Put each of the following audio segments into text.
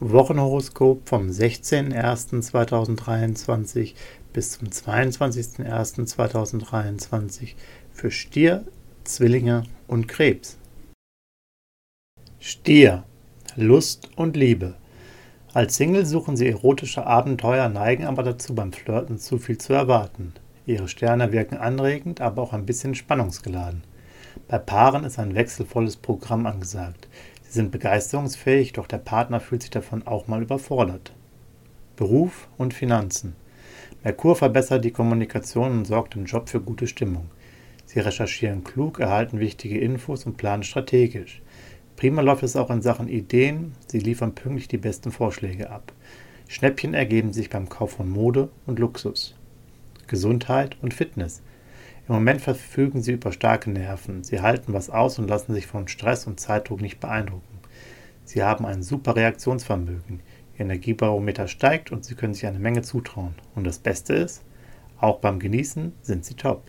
Wochenhoroskop vom 16.01.2023 bis zum 22.01.2023 für Stier, Zwillinge und Krebs. Stier, Lust und Liebe. Als Single suchen sie erotische Abenteuer, neigen aber dazu, beim Flirten zu viel zu erwarten. Ihre Sterne wirken anregend, aber auch ein bisschen spannungsgeladen. Bei Paaren ist ein wechselvolles Programm angesagt. Sie sind begeisterungsfähig, doch der Partner fühlt sich davon auch mal überfordert. Beruf und Finanzen. Merkur verbessert die Kommunikation und sorgt im Job für gute Stimmung. Sie recherchieren klug, erhalten wichtige Infos und planen strategisch. Prima läuft es auch in Sachen Ideen, sie liefern pünktlich die besten Vorschläge ab. Schnäppchen ergeben sich beim Kauf von Mode und Luxus. Gesundheit und Fitness. Im Moment verfügen sie über starke Nerven. Sie halten was aus und lassen sich von Stress und Zeitdruck nicht beeindrucken. Sie haben ein super Reaktionsvermögen. Ihr Energiebarometer steigt und sie können sich eine Menge zutrauen. Und das Beste ist, auch beim Genießen sind sie top.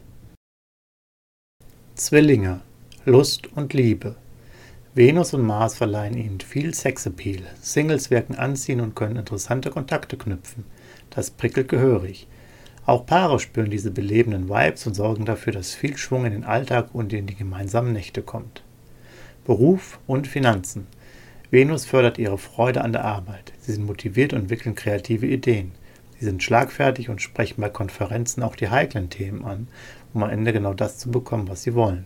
Zwillinge. Lust und Liebe. Venus und Mars verleihen ihnen viel Sexappeal. Singles wirken anziehen und können interessante Kontakte knüpfen. Das prickelt gehörig. Auch Paare spüren diese belebenden Vibes und sorgen dafür, dass viel Schwung in den Alltag und in die gemeinsamen Nächte kommt. Beruf und Finanzen. Venus fördert ihre Freude an der Arbeit. Sie sind motiviert und entwickeln kreative Ideen. Sie sind schlagfertig und sprechen bei Konferenzen auch die heiklen Themen an, um am Ende genau das zu bekommen, was sie wollen.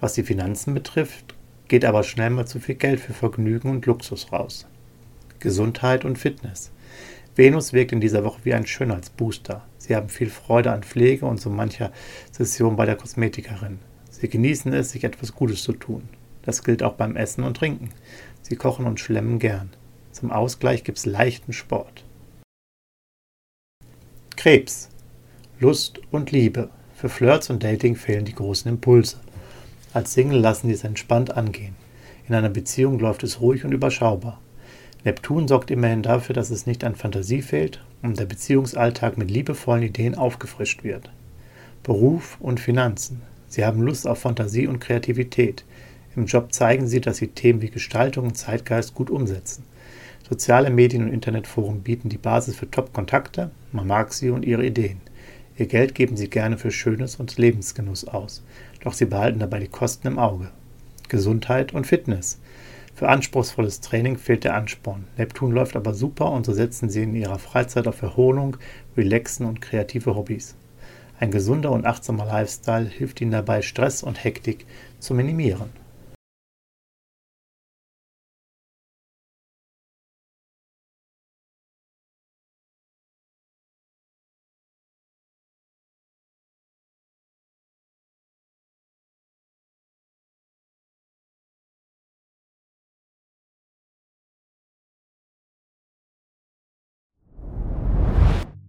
Was die Finanzen betrifft, geht aber schnell mal zu viel Geld für Vergnügen und Luxus raus. Gesundheit und Fitness. Venus wirkt in dieser Woche wie ein Schönheitsbooster. Sie haben viel Freude an Pflege und so mancher Session bei der Kosmetikerin. Sie genießen es, sich etwas Gutes zu tun. Das gilt auch beim Essen und Trinken. Sie kochen und schlemmen gern. Zum Ausgleich gibt es leichten Sport. Krebs. Lust und Liebe. Für Flirts und Dating fehlen die großen Impulse. Als Single lassen sie es entspannt angehen. In einer Beziehung läuft es ruhig und überschaubar. Neptun sorgt immerhin dafür, dass es nicht an Fantasie fehlt und der Beziehungsalltag mit liebevollen Ideen aufgefrischt wird. Beruf und Finanzen. Sie haben Lust auf Fantasie und Kreativität. Im Job zeigen sie, dass sie Themen wie Gestaltung und Zeitgeist gut umsetzen. Soziale Medien und Internetforen bieten die Basis für Top-Kontakte, man mag sie und ihre Ideen. Ihr Geld geben sie gerne für Schönes und Lebensgenuss aus, doch sie behalten dabei die Kosten im Auge. Gesundheit und Fitness. Für anspruchsvolles Training fehlt der Ansporn. Neptun läuft aber super und so setzen sie in ihrer Freizeit auf Erholung, Relaxen und kreative Hobbys. Ein gesunder und achtsamer Lifestyle hilft ihnen dabei, Stress und Hektik zu minimieren.